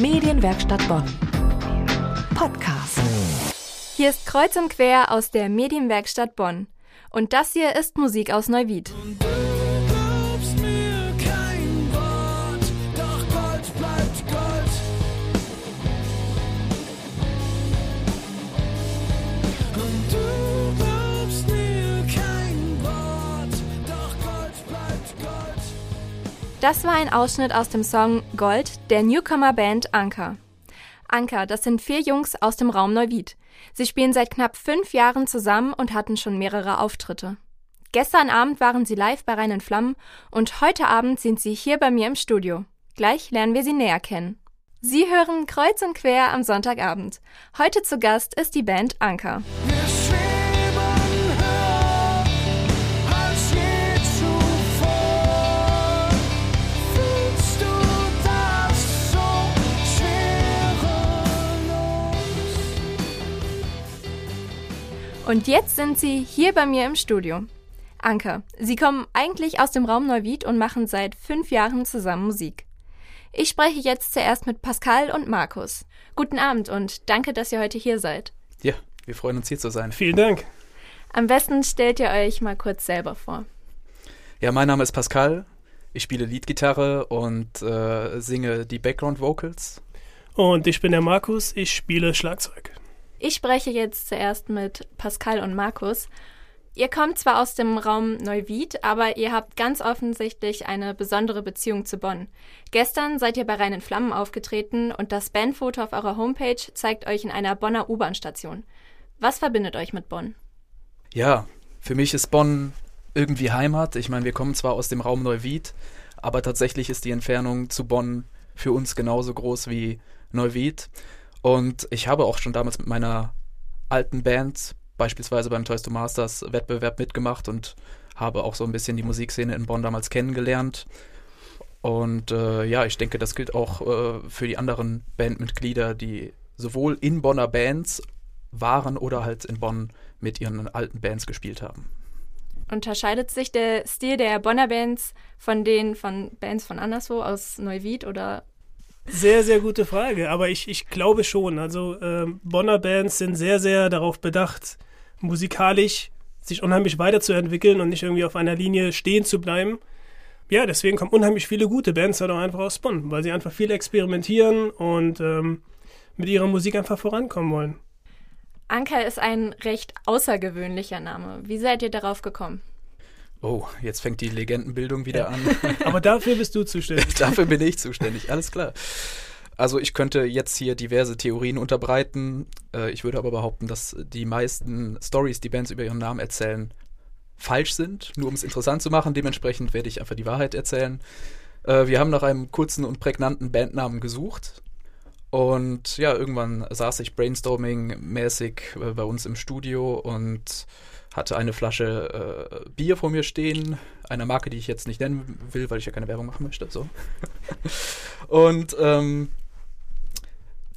Medienwerkstatt Bonn. Podcast. Hier ist Kreuz und Quer aus der Medienwerkstatt Bonn. Und das hier ist Musik aus Neuwied. Das war ein Ausschnitt aus dem Song Gold der Newcomer-Band Anker. Anker, das sind vier Jungs aus dem Raum Neuwied. Sie spielen seit knapp fünf Jahren zusammen und hatten schon mehrere Auftritte. Gestern Abend waren sie live bei Reinen Flammen und heute Abend sind sie hier bei mir im Studio. Gleich lernen wir sie näher kennen. Sie hören Kreuz und Quer am Sonntagabend. Heute zu Gast ist die Band Anker. Und jetzt sind sie hier bei mir im Studio. Anker, Sie kommen eigentlich aus dem Raum Neuwied und machen seit fünf Jahren zusammen Musik. Ich spreche jetzt zuerst mit Pascal und Markus. Guten Abend und danke, dass ihr heute hier seid. Ja, wir freuen uns hier zu sein. Vielen Dank. Am besten stellt ihr euch mal kurz selber vor. Ja, mein Name ist Pascal. Ich spiele Leadgitarre und äh, singe die Background Vocals. Und ich bin der Markus. Ich spiele Schlagzeug. Ich spreche jetzt zuerst mit Pascal und Markus. Ihr kommt zwar aus dem Raum Neuwied, aber ihr habt ganz offensichtlich eine besondere Beziehung zu Bonn. Gestern seid ihr bei Reinen Flammen aufgetreten und das Bandfoto auf eurer Homepage zeigt euch in einer Bonner U-Bahn-Station. Was verbindet euch mit Bonn? Ja, für mich ist Bonn irgendwie Heimat. Ich meine, wir kommen zwar aus dem Raum Neuwied, aber tatsächlich ist die Entfernung zu Bonn für uns genauso groß wie Neuwied. Und ich habe auch schon damals mit meiner alten Band, beispielsweise beim Toys to Masters Wettbewerb mitgemacht und habe auch so ein bisschen die Musikszene in Bonn damals kennengelernt. Und äh, ja, ich denke, das gilt auch äh, für die anderen Bandmitglieder, die sowohl in Bonner Bands waren oder halt in Bonn mit ihren alten Bands gespielt haben. Unterscheidet sich der Stil der Bonner Bands von den von Bands von anderswo aus Neuwied oder sehr, sehr gute Frage, aber ich, ich glaube schon. Also ähm, Bonner Bands sind sehr, sehr darauf bedacht, musikalisch sich unheimlich weiterzuentwickeln und nicht irgendwie auf einer Linie stehen zu bleiben. Ja, deswegen kommen unheimlich viele gute Bands halt auch einfach aus Bonn, weil sie einfach viel experimentieren und ähm, mit ihrer Musik einfach vorankommen wollen. Anker ist ein recht außergewöhnlicher Name. Wie seid ihr darauf gekommen? Oh, jetzt fängt die Legendenbildung wieder ja. an. Aber dafür bist du zuständig. dafür bin ich zuständig, alles klar. Also ich könnte jetzt hier diverse Theorien unterbreiten. Äh, ich würde aber behaupten, dass die meisten Stories, die Bands über ihren Namen erzählen, falsch sind, nur um es interessant zu machen. Dementsprechend werde ich einfach die Wahrheit erzählen. Äh, wir haben nach einem kurzen und prägnanten Bandnamen gesucht. Und ja, irgendwann saß ich brainstorming-mäßig äh, bei uns im Studio und hatte eine Flasche äh, Bier vor mir stehen, einer Marke, die ich jetzt nicht nennen will, weil ich ja keine Werbung machen möchte. So. und ähm,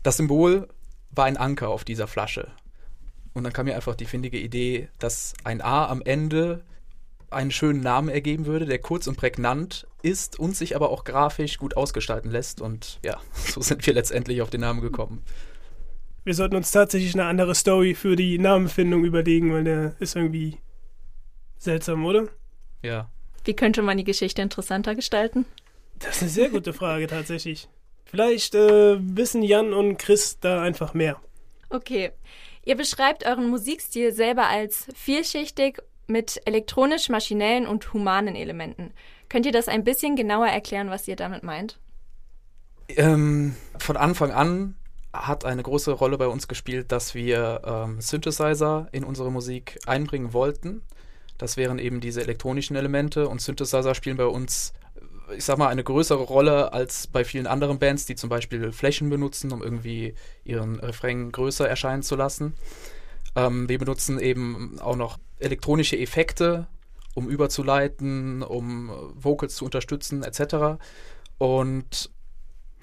das Symbol war ein Anker auf dieser Flasche. Und dann kam mir einfach die findige Idee, dass ein A am Ende einen schönen Namen ergeben würde, der kurz und prägnant ist und sich aber auch grafisch gut ausgestalten lässt. Und ja, so sind wir letztendlich auf den Namen gekommen wir sollten uns tatsächlich eine andere Story für die Namenfindung überlegen, weil der ist irgendwie seltsam, oder? Ja. Wie könnte man die Geschichte interessanter gestalten? Das ist eine sehr gute Frage tatsächlich. Vielleicht äh, wissen Jan und Chris da einfach mehr. Okay. Ihr beschreibt euren Musikstil selber als vielschichtig mit elektronisch-maschinellen und humanen Elementen. Könnt ihr das ein bisschen genauer erklären, was ihr damit meint? Ähm, von Anfang an hat eine große Rolle bei uns gespielt, dass wir ähm, Synthesizer in unsere Musik einbringen wollten. Das wären eben diese elektronischen Elemente und Synthesizer spielen bei uns, ich sag mal, eine größere Rolle als bei vielen anderen Bands, die zum Beispiel Flächen benutzen, um irgendwie ihren Refrain größer erscheinen zu lassen. Ähm, wir benutzen eben auch noch elektronische Effekte, um überzuleiten, um Vocals zu unterstützen, etc. Und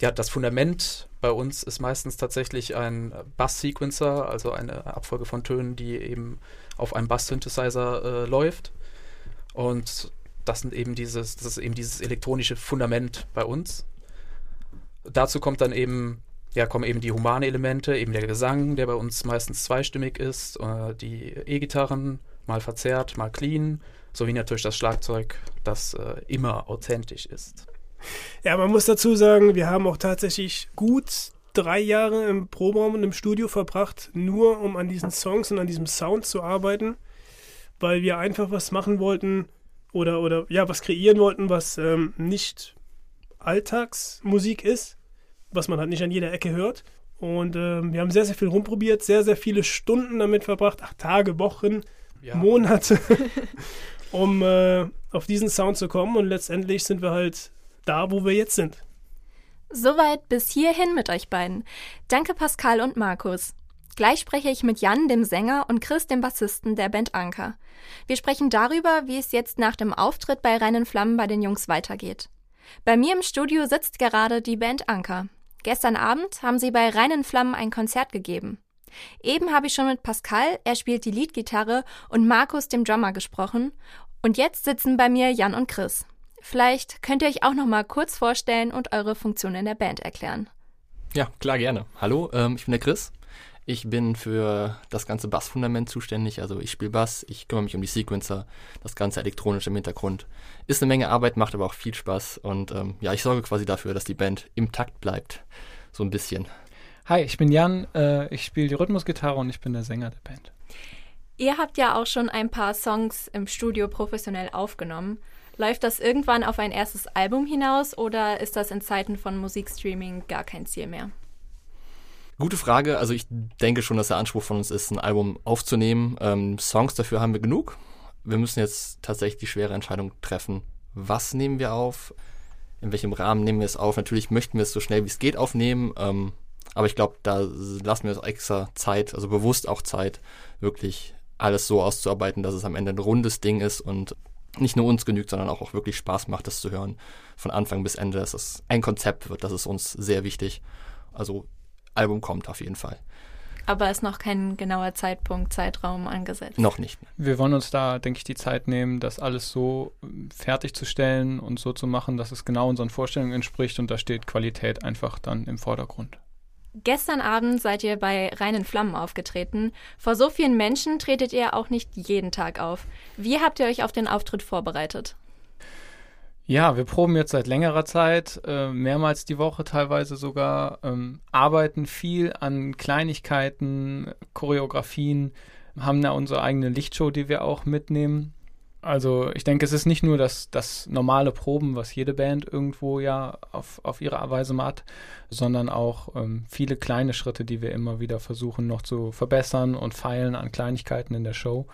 ja, das Fundament bei uns ist meistens tatsächlich ein Bass-Sequencer, also eine Abfolge von Tönen, die eben auf einem Bass-Synthesizer äh, läuft. Und das sind eben dieses, das ist eben dieses elektronische Fundament bei uns. Dazu kommt dann eben ja, kommen eben die humanen Elemente, eben der Gesang, der bei uns meistens zweistimmig ist, äh, die E-Gitarren, mal verzerrt, mal clean, sowie natürlich das Schlagzeug, das äh, immer authentisch ist. Ja, man muss dazu sagen, wir haben auch tatsächlich gut drei Jahre im Proberaum und im Studio verbracht, nur um an diesen Songs und an diesem Sound zu arbeiten, weil wir einfach was machen wollten oder, oder ja, was kreieren wollten, was ähm, nicht Alltagsmusik ist, was man halt nicht an jeder Ecke hört. Und ähm, wir haben sehr, sehr viel rumprobiert, sehr, sehr viele Stunden damit verbracht, ach, Tage, Wochen, ja. Monate, um äh, auf diesen Sound zu kommen. Und letztendlich sind wir halt da, wo wir jetzt sind. Soweit bis hierhin mit euch beiden. Danke Pascal und Markus. Gleich spreche ich mit Jan, dem Sänger, und Chris, dem Bassisten der Band Anker. Wir sprechen darüber, wie es jetzt nach dem Auftritt bei Reinen Flammen bei den Jungs weitergeht. Bei mir im Studio sitzt gerade die Band Anker. Gestern Abend haben sie bei Reinen Flammen ein Konzert gegeben. Eben habe ich schon mit Pascal, er spielt die Leadgitarre, und Markus, dem Drummer, gesprochen. Und jetzt sitzen bei mir Jan und Chris. Vielleicht könnt ihr euch auch noch mal kurz vorstellen und eure Funktion in der Band erklären. Ja, klar, gerne. Hallo, ähm, ich bin der Chris. Ich bin für das ganze Bassfundament zuständig. Also ich spiele Bass, ich kümmere mich um die Sequencer, das ganze elektronisch im Hintergrund. Ist eine Menge Arbeit, macht aber auch viel Spaß. Und ähm, ja, ich sorge quasi dafür, dass die Band im Takt bleibt. So ein bisschen. Hi, ich bin Jan, äh, ich spiele die Rhythmusgitarre und ich bin der Sänger der Band. Ihr habt ja auch schon ein paar Songs im Studio professionell aufgenommen. Läuft das irgendwann auf ein erstes Album hinaus oder ist das in Zeiten von Musikstreaming gar kein Ziel mehr? Gute Frage. Also ich denke schon, dass der Anspruch von uns ist, ein Album aufzunehmen. Ähm, Songs dafür haben wir genug. Wir müssen jetzt tatsächlich die schwere Entscheidung treffen. Was nehmen wir auf? In welchem Rahmen nehmen wir es auf? Natürlich möchten wir es so schnell wie es geht aufnehmen. Ähm, aber ich glaube, da lassen wir uns extra Zeit, also bewusst auch Zeit, wirklich alles so auszuarbeiten, dass es am Ende ein rundes Ding ist und nicht nur uns genügt, sondern auch, auch wirklich Spaß macht, das zu hören. Von Anfang bis Ende, dass es ein Konzept wird, das ist uns sehr wichtig. Also Album kommt auf jeden Fall. Aber ist noch kein genauer Zeitpunkt, Zeitraum angesetzt? Noch nicht. Wir wollen uns da, denke ich, die Zeit nehmen, das alles so fertigzustellen und so zu machen, dass es genau unseren Vorstellungen entspricht und da steht Qualität einfach dann im Vordergrund. Gestern Abend seid ihr bei Reinen Flammen aufgetreten. Vor so vielen Menschen tretet ihr auch nicht jeden Tag auf. Wie habt ihr euch auf den Auftritt vorbereitet? Ja, wir proben jetzt seit längerer Zeit, äh, mehrmals die Woche teilweise sogar, ähm, arbeiten viel an Kleinigkeiten, Choreografien, haben da unsere eigene Lichtshow, die wir auch mitnehmen. Also ich denke, es ist nicht nur das, das normale Proben, was jede Band irgendwo ja auf, auf ihre Weise macht, sondern auch ähm, viele kleine Schritte, die wir immer wieder versuchen noch zu verbessern und feilen an Kleinigkeiten in der Show.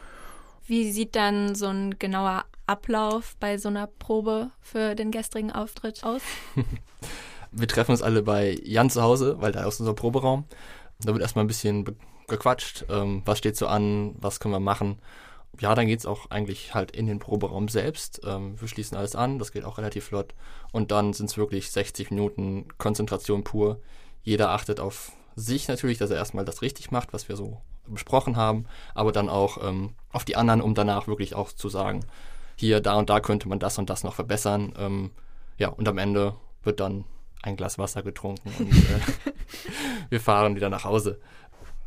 Wie sieht dann so ein genauer Ablauf bei so einer Probe für den gestrigen Auftritt aus? wir treffen uns alle bei Jan zu Hause, weil da ist unser Proberaum. Da wird erstmal ein bisschen gequatscht, ähm, was steht so an, was können wir machen ja, dann geht es auch eigentlich halt in den Proberaum selbst. Ähm, wir schließen alles an, das geht auch relativ flott. Und dann sind es wirklich 60 Minuten Konzentration pur. Jeder achtet auf sich natürlich, dass er erstmal das richtig macht, was wir so besprochen haben, aber dann auch ähm, auf die anderen, um danach wirklich auch zu sagen, hier, da und da könnte man das und das noch verbessern. Ähm, ja, und am Ende wird dann ein Glas Wasser getrunken und äh, wir fahren wieder nach Hause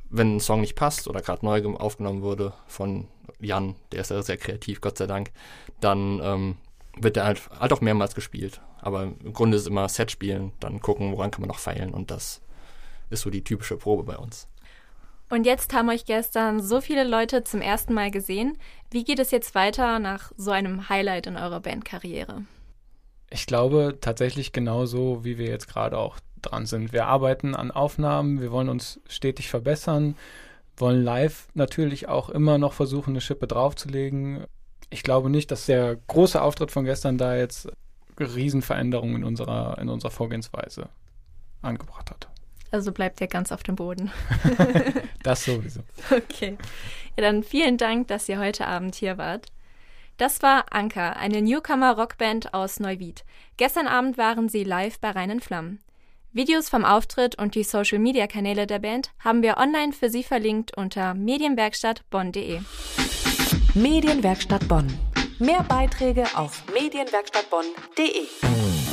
wenn ein Song nicht passt oder gerade neu aufgenommen wurde von Jan, der ist ja sehr kreativ, Gott sei Dank, dann ähm, wird der halt, halt auch mehrmals gespielt. Aber im Grunde ist es immer Set spielen, dann gucken, woran kann man noch feilen und das ist so die typische Probe bei uns. Und jetzt haben euch gestern so viele Leute zum ersten Mal gesehen. Wie geht es jetzt weiter nach so einem Highlight in eurer Bandkarriere? Ich glaube tatsächlich genauso, wie wir jetzt gerade auch dran sind. Wir arbeiten an Aufnahmen, wir wollen uns stetig verbessern, wollen live natürlich auch immer noch versuchen, eine Schippe draufzulegen. Ich glaube nicht, dass der große Auftritt von gestern da jetzt Riesenveränderungen in unserer, in unserer Vorgehensweise angebracht hat. Also bleibt ihr ganz auf dem Boden. das sowieso. Okay. Ja, dann vielen Dank, dass ihr heute Abend hier wart. Das war Anker, eine Newcomer-Rockband aus Neuwied. Gestern Abend waren sie live bei Reinen Flammen. Videos vom Auftritt und die Social-Media-Kanäle der Band haben wir online für Sie verlinkt unter medienwerkstattbonn.de. Medienwerkstatt Bonn. Mehr Beiträge auf medienwerkstattbonn.de.